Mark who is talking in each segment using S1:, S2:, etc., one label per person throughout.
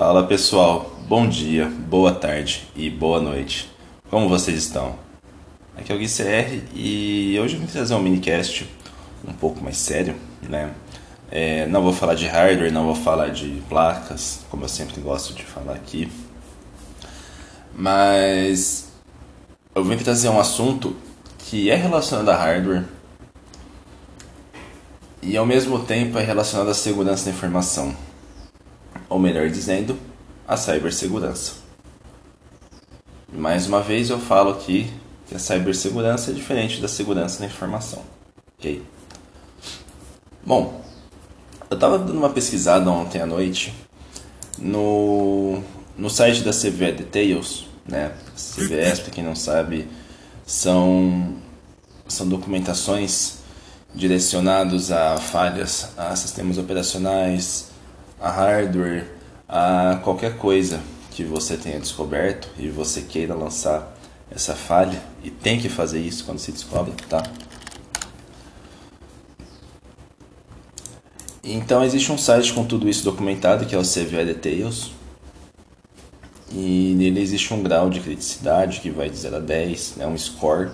S1: Fala pessoal, bom dia, boa tarde e boa noite. Como vocês estão? Aqui é o Gui CR e hoje eu vim trazer um minicast um pouco mais sério, né? É, não vou falar de hardware, não vou falar de placas, como eu sempre gosto de falar aqui. Mas eu vim trazer um assunto que é relacionado a hardware e ao mesmo tempo é relacionado à segurança da informação, ou melhor dizendo, à cibersegurança. Mais uma vez eu falo aqui que a cibersegurança é diferente da segurança da informação, ok? Bom, eu estava dando uma pesquisada ontem à noite no, no site da CVE Details, né? CVS, para quem não sabe, são, são documentações direcionados a falhas, a sistemas operacionais, a hardware, a qualquer coisa que você tenha descoberto e você queira lançar essa falha e tem que fazer isso quando se descobre, tá? Então existe um site com tudo isso documentado que é o CVE Details. E nele existe um grau de criticidade que vai de 0 a 10, é né, um score.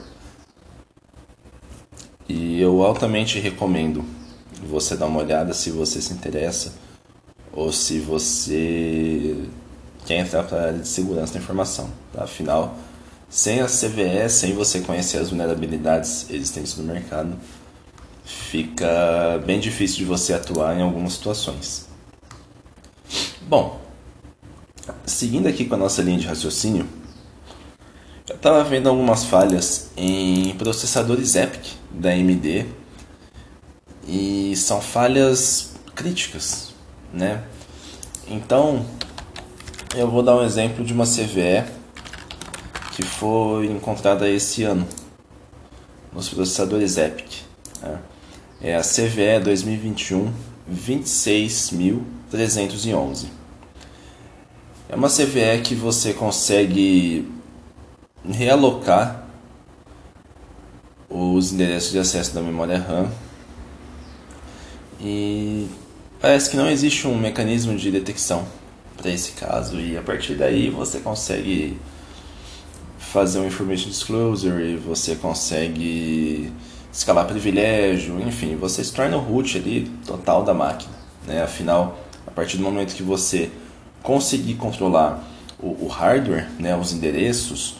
S1: E eu altamente recomendo você dar uma olhada se você se interessa ou se você quer entrar para a área de segurança da informação. Tá? Afinal, sem a CVE, sem você conhecer as vulnerabilidades existentes no mercado, fica bem difícil de você atuar em algumas situações. Bom, seguindo aqui com a nossa linha de raciocínio, eu estava vendo algumas falhas em processadores EPIC da AMD e são falhas críticas, né? Então, eu vou dar um exemplo de uma CVE que foi encontrada esse ano nos processadores EPIC. Né? É a CVE 2021 26311. É uma CVE que você consegue realocar os endereços de acesso da memória RAM e parece que não existe um mecanismo de detecção para esse caso e a partir daí você consegue fazer um information disclosure você consegue escalar privilégio, enfim, você se torna o root ali total da máquina. Né? Afinal, a partir do momento que você conseguir controlar o, o hardware, né, os endereços,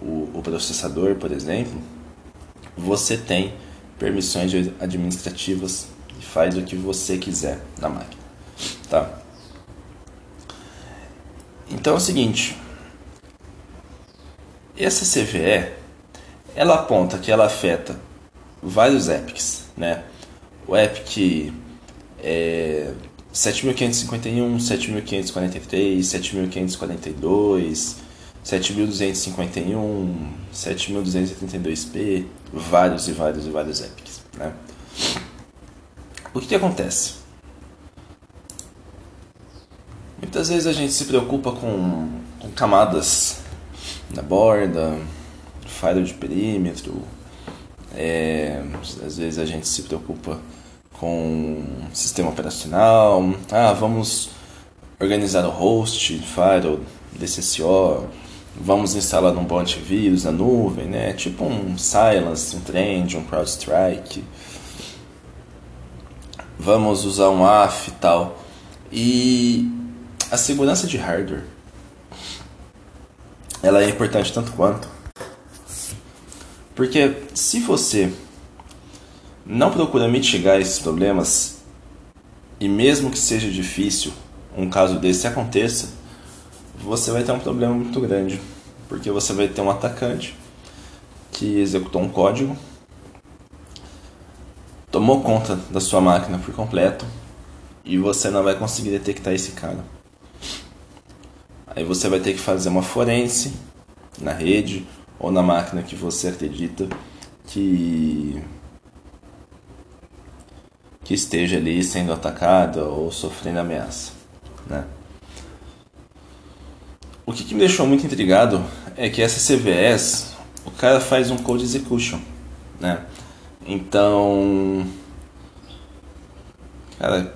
S1: o, o, processador, por exemplo, você tem permissões administrativas e faz o que você quiser na máquina. Tá? Então é o seguinte, essa CVE ela aponta que ela afeta vários epics, né? O epic é 7551, 7543, 7542, 7251, 7282p, vários e vários e vários epics, né? O que, que acontece? Muitas vezes a gente se preocupa com, com camadas na borda, firewall de perímetro, é, às vezes a gente se preocupa com sistema operacional. Ah, vamos organizar o host, firewall, DCCO, vamos instalar um bom antivírus na nuvem, né? Tipo um Silence, um Trend, um CrowdStrike. Vamos usar um AF e tal. E a segurança de hardware ela é importante tanto quanto porque se você não procura mitigar esses problemas, e mesmo que seja difícil um caso desse aconteça, você vai ter um problema muito grande. Porque você vai ter um atacante que executou um código, tomou conta da sua máquina por completo e você não vai conseguir detectar esse cara. Aí você vai ter que fazer uma forense na rede ou na máquina que você acredita que que esteja ali sendo atacada ou sofrendo ameaça, né? O que, que me deixou muito intrigado é que essa CVS, o cara faz um code execution, né? Então, cara,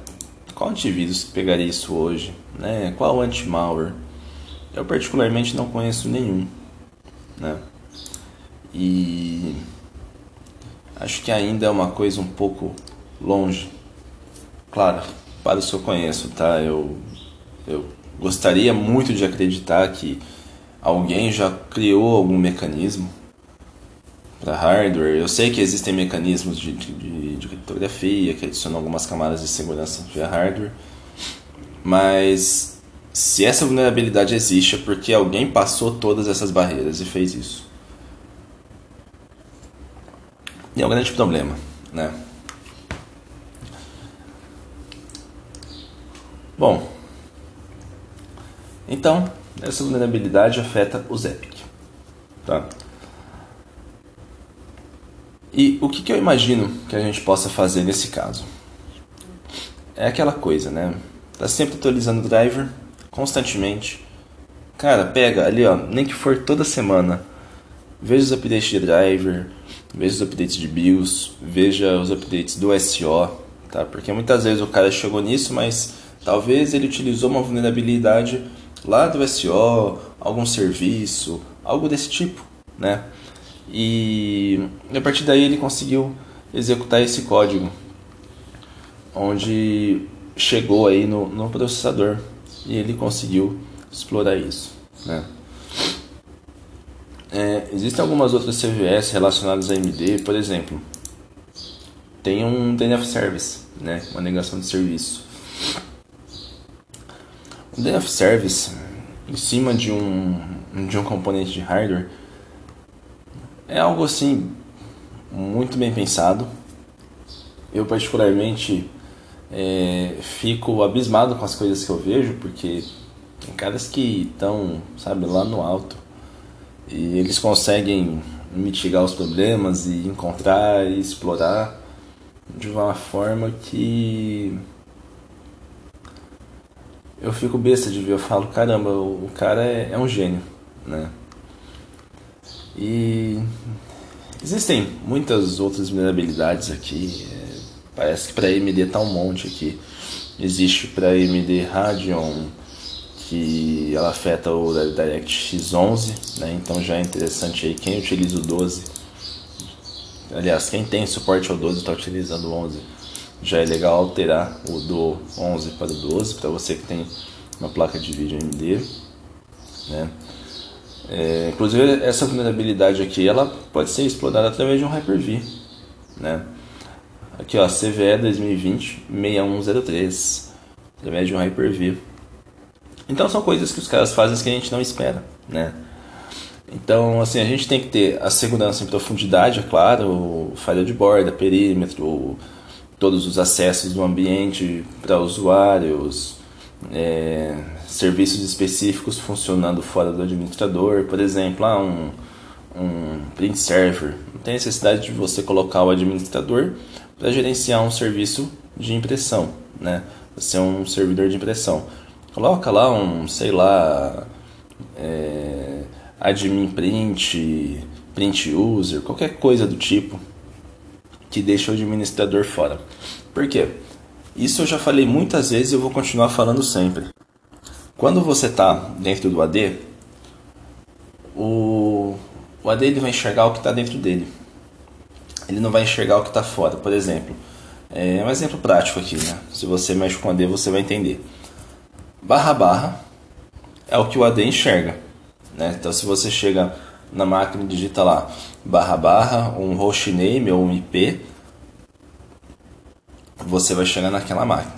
S1: qual antivírus pegaria isso hoje? Né? Qual anti-malware? Eu particularmente não conheço nenhum. Né? E acho que ainda é uma coisa um pouco longe. Claro, para que eu conheço, tá? Eu, eu gostaria muito de acreditar que alguém já criou algum mecanismo para hardware. Eu sei que existem mecanismos de, de, de criptografia que adicionam algumas camadas de segurança via hardware, mas se essa vulnerabilidade existe é porque alguém passou todas essas barreiras e fez isso. E é um grande problema, né? Bom, então essa vulnerabilidade afeta os Epic, tá? E o que, que eu imagino que a gente possa fazer nesse caso? É aquela coisa, né? Tá sempre atualizando o driver, constantemente. Cara, pega ali, ó, nem que for toda semana. Veja os updates de driver, veja os updates de BIOS, veja os updates do SO, tá? Porque muitas vezes o cara chegou nisso, mas talvez ele utilizou uma vulnerabilidade lá do SO, algum serviço, algo desse tipo, né? E a partir daí ele conseguiu executar esse código, onde chegou aí no, no processador e ele conseguiu explorar isso. Né? É, existem algumas outras CVS relacionadas a AMD, por exemplo, tem um DNF Service, né? uma negação de serviço. O DNF Service, em cima de um, de um componente de hardware, é algo assim muito bem pensado. Eu particularmente é, fico abismado com as coisas que eu vejo, porque tem caras que estão, sabe, lá no alto e eles conseguem mitigar os problemas e encontrar e explorar de uma forma que eu fico besta de ver, eu falo, caramba, o cara é, é um gênio, né? E existem muitas outras vulnerabilidades aqui. É, parece que para AMD tá um monte aqui. Existe para AMD Radeon que ela afeta o DirectX 11, né? então já é interessante aí quem utiliza o 12. Aliás, quem tem suporte ao 12 está utilizando o 11. Já é legal alterar o do 11 para o 12 para você que tem uma placa de vídeo AMD, né? É, inclusive essa vulnerabilidade aqui ela pode ser explorada através de um Hyper-V, né? Aqui ó, CVE 2020 6103, através de um Hyper-V. Então são coisas que os caras fazem que a gente não espera, né? Então, assim, a gente tem que ter a segurança em profundidade, é claro, falha de borda, perímetro, todos os acessos do ambiente para usuários, é, serviços específicos funcionando fora do administrador, por exemplo, ah, um, um print server. Não tem necessidade de você colocar o administrador para gerenciar um serviço de impressão, né? Você é um servidor de impressão. Coloca lá um, sei lá, é, admin print, print user, qualquer coisa do tipo que deixa o administrador fora. Por quê? Isso eu já falei muitas vezes e eu vou continuar falando sempre. Quando você está dentro do AD, o, o AD ele vai enxergar o que está dentro dele. Ele não vai enxergar o que está fora. Por exemplo, é um exemplo prático aqui, né? Se você mexe com AD, você vai entender. Barra barra é o que o AD enxerga. Né? Então, se você chega na máquina e digita lá barra barra, um hostname ou um IP, você vai chegar naquela máquina.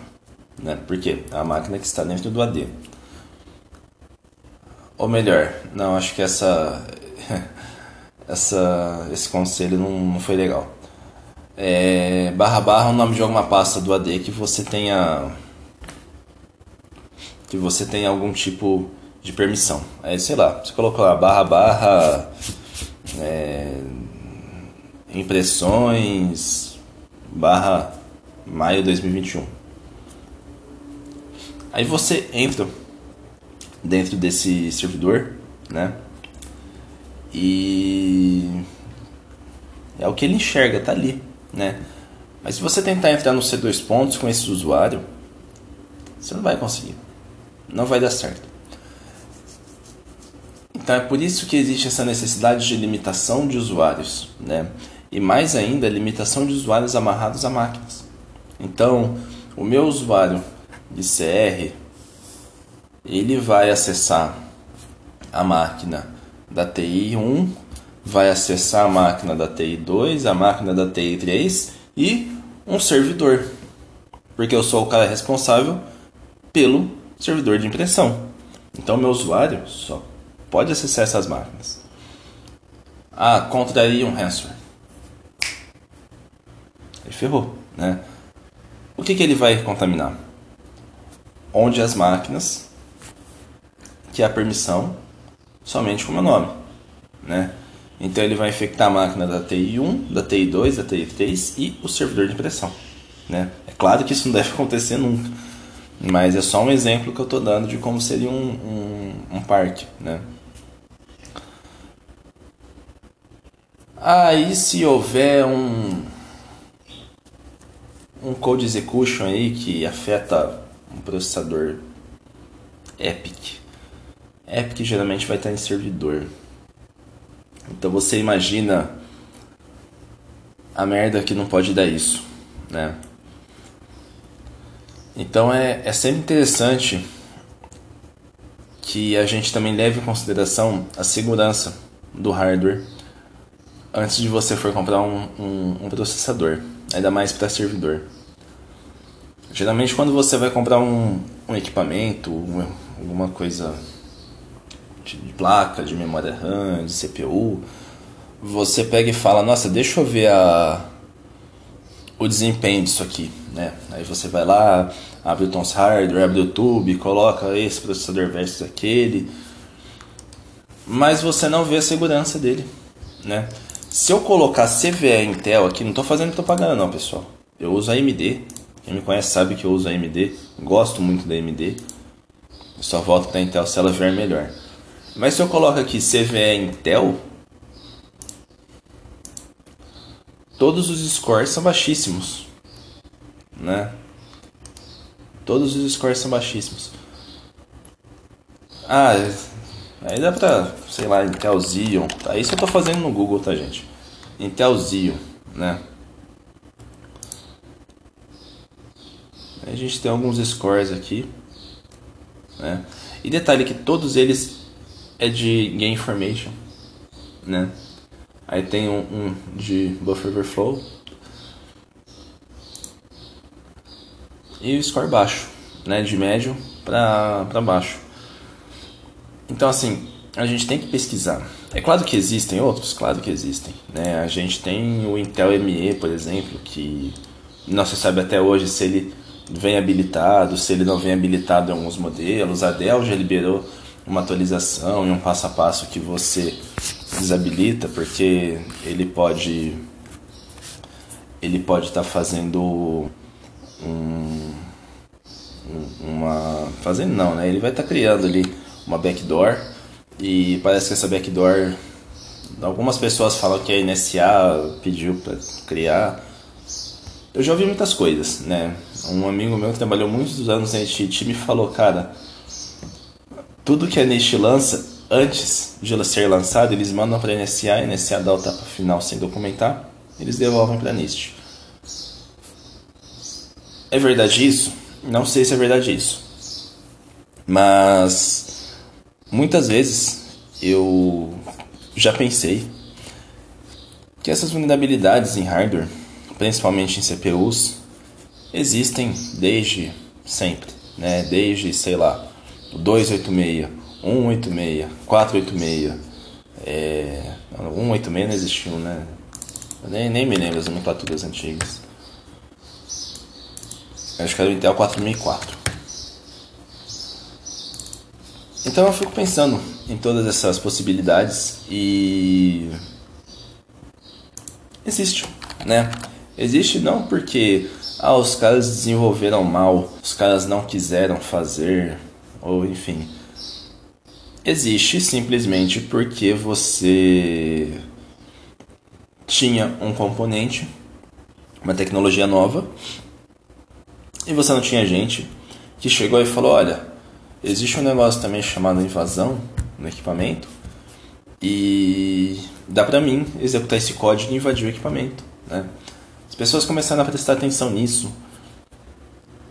S1: Né? Porque é a máquina que está dentro do AD. Ou melhor, não, acho que essa, essa esse conselho não, não foi legal. É, barra barra é o nome de alguma pasta do AD que você tenha que você tenha algum tipo de permissão. Aí, sei lá, você colocou lá barra barra é, impressões barra maio 2021. Aí você entra dentro desse servidor, né? E é o que ele enxerga, tá ali, né? Mas se você tentar entrar no C2 pontos com esse usuário, Você não vai conseguir. Não vai dar certo. Então é por isso que existe essa necessidade de limitação de usuários, né? E mais ainda, limitação de usuários amarrados a máquinas. Então, o meu usuário de CR, ele vai acessar a máquina da TI 1, vai acessar a máquina da TI 2, a máquina da TI 3 e um servidor. Porque eu sou o cara responsável pelo servidor de impressão. Então meu usuário só pode acessar essas máquinas. Ah, contraria um ransomware. Ele ferrou, né? O que, que ele vai contaminar? Onde as máquinas que a permissão somente com o meu nome, né? Então ele vai infectar a máquina da TI 1, da TI 2, da TI 3 e o servidor de impressão, né? É claro que isso não deve acontecer nunca, mas é só um exemplo que eu estou dando de como seria um, um, um parque, né? Aí se houver um um code execution aí que afeta um processador Epic. Epic geralmente vai estar em servidor. Então você imagina a merda que não pode dar isso, né? Então é, é sempre interessante que a gente também leve em consideração a segurança do hardware antes de você for comprar um, um, um processador, ainda mais para servidor. Geralmente quando você vai comprar um, um equipamento, uma, alguma coisa de placa, de memória RAM, de CPU, você pega e fala, nossa, deixa eu ver a, o desempenho disso aqui, né? Aí você vai lá, abre o Tons Hardware, abre o YouTube, coloca esse processador versus aquele, mas você não vê a segurança dele, né? Se eu colocar CVE Intel aqui, não estou fazendo propaganda não, pessoal. Eu uso AMD. Quem me conhece sabe que eu uso AMD. Gosto muito da AMD. Eu só volto da Intel se ela vier melhor. Mas se eu coloco aqui CVE Intel, todos os scores são baixíssimos, né? Todos os scores são baixíssimos. Ah, aí dá pra, sei lá, Intel Xeon. Tá? Isso eu tô fazendo no Google, tá, gente? Intel Xeon, né? A gente tem alguns scores aqui, né? E detalhe que todos eles é de Game Information, né? Aí tem um, um de Buffer Overflow e o score baixo, né? De médio para baixo. Então assim, a gente tem que pesquisar. É claro que existem outros, claro que existem, né? A gente tem o Intel ME, por exemplo, que não se sabe até hoje se ele vem habilitado, se ele não vem habilitado em alguns modelos. A Dell já liberou uma atualização e um passo a passo que você desabilita, porque ele pode ele pode estar tá fazendo um, uma fazendo não, né? Ele vai estar tá criando ali uma backdoor e parece que essa backdoor algumas pessoas falam que a NSA pediu para criar. Eu já ouvi muitas coisas, né? Um amigo meu que trabalhou muitos anos na NTT me falou, cara, tudo que a NIST lança, antes de ser lançado, eles mandam para a NSA, a NSA dá o tapa final sem documentar, eles devolvem para a NIST. É verdade isso? Não sei se é verdade isso. Mas muitas vezes eu já pensei que essas vulnerabilidades em hardware, principalmente em CPUs, existem desde sempre, né? Desde, sei lá, 286, 186, 486, é, 186 não existiu, né? Eu nem, nem me lembro das nomenclaturas antigas. Acho que era o Intel 4004. Então eu fico pensando em todas essas possibilidades e existe, né? Existe não porque ah, os caras desenvolveram mal, os caras não quiseram fazer, ou enfim. Existe simplesmente porque você tinha um componente, uma tecnologia nova, e você não tinha gente que chegou e falou: olha, existe um negócio também chamado invasão no equipamento e dá para mim executar esse código e invadir o equipamento. Né? As pessoas começaram a prestar atenção nisso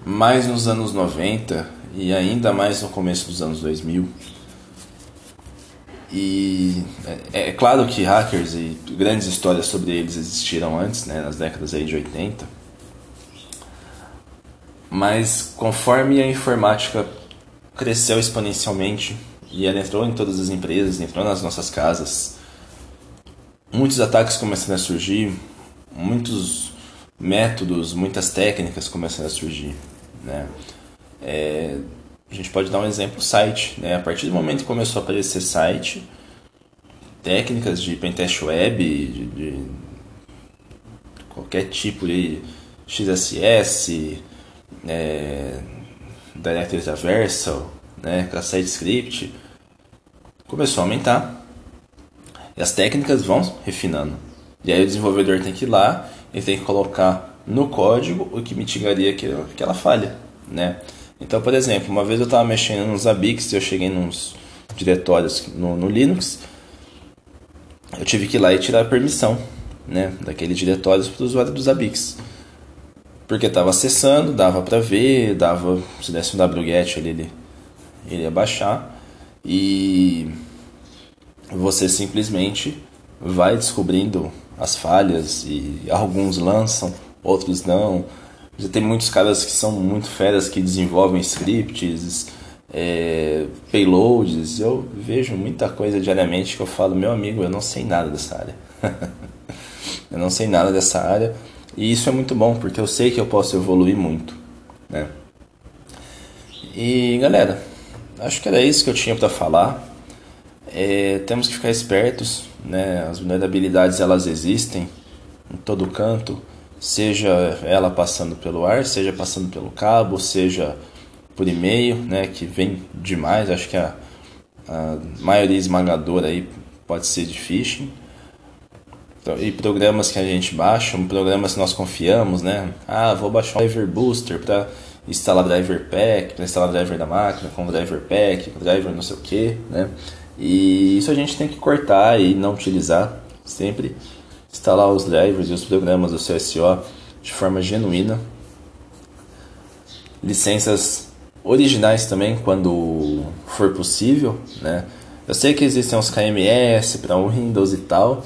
S1: mais nos anos 90 e ainda mais no começo dos anos 2000. E é, é, claro que hackers e grandes histórias sobre eles existiram antes, né, nas décadas aí de 80. Mas conforme a informática cresceu exponencialmente e ela entrou em todas as empresas, entrou nas nossas casas, muitos ataques começaram a surgir, muitos métodos, muitas técnicas começaram a surgir. Né? É, a gente pode dar um exemplo, site. Né? A partir do momento que começou a aparecer site, técnicas de pentest web, de, de qualquer tipo de XSS, é, Directory Traversal, né, Cassette Script, começou a aumentar. E as técnicas vão refinando. E aí o desenvolvedor tem que ir lá e tem que colocar no código o que mitigaria aquela falha, né? Então, por exemplo, uma vez eu estava mexendo nos ABIX eu cheguei nos diretórios no, no, Linux, eu tive que ir lá e tirar a permissão né, daquele diretório para o usuário dos ABIX. Porque estava acessando, dava para ver, dava, se desse um wget ali, ele, ele ia baixar e você simplesmente vai descobrindo as falhas e alguns lançam, outros não. Já tem muitos caras que são muito feras que desenvolvem scripts, é, payloads. Eu vejo muita coisa diariamente que eu falo, meu amigo, eu não sei nada dessa área. eu não sei nada dessa área. E isso é muito bom, porque eu sei que eu posso evoluir muito. Né? E galera, acho que era isso que eu tinha para falar. É, temos que ficar espertos, né? As vulnerabilidades elas existem em todo canto seja ela passando pelo ar, seja passando pelo cabo, seja por e-mail, né, que vem demais, acho que a, a maioria esmagadora aí pode ser de phishing. Então, e programas que a gente baixa, programas que nós confiamos, né? Ah, vou baixar um driver booster para instalar driver pack, para instalar driver da máquina, com driver pack, driver não sei o que, né? E isso a gente tem que cortar e não utilizar sempre instalar os drivers e os programas do SEO de forma genuína. Licenças originais também, quando for possível, né? Eu sei que existem uns KMS para Windows e tal.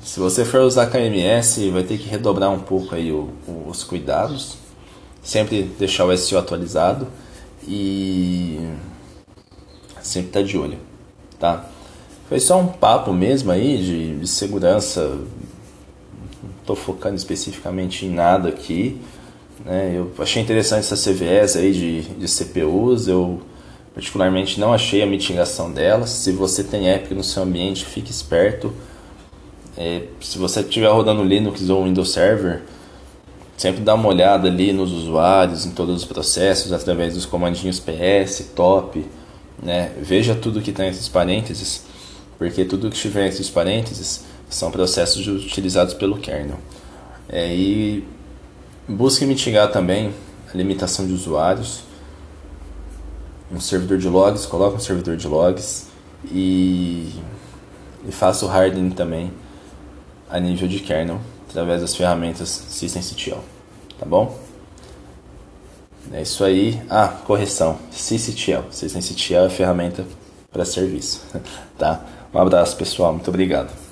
S1: Se você for usar KMS, vai ter que redobrar um pouco aí o, o, os cuidados. Sempre deixar o SEO atualizado e sempre estar tá de olho, tá? Foi só um papo mesmo aí de, de segurança. Não estou focando especificamente em nada aqui. Né? Eu achei interessante essa CVS aí de, de CPUs. Eu particularmente não achei a mitigação delas. Se você tem Epic no seu ambiente, fique esperto. É, se você estiver rodando Linux ou Windows Server, sempre dá uma olhada ali nos usuários, em todos os processos, através dos comandinhos PS, top. Né? Veja tudo que está os parênteses porque tudo que estiver entre os parênteses são processos utilizados pelo kernel. É, e busque mitigar também a limitação de usuários. Um servidor de logs, coloque um servidor de logs e, e faça o hardening também a nível de kernel através das ferramentas systemctl, tá bom? É isso aí. Ah, correção, systemctl. systemctl é a ferramenta para serviço, tá? Um abraço, pessoal. Muito obrigado.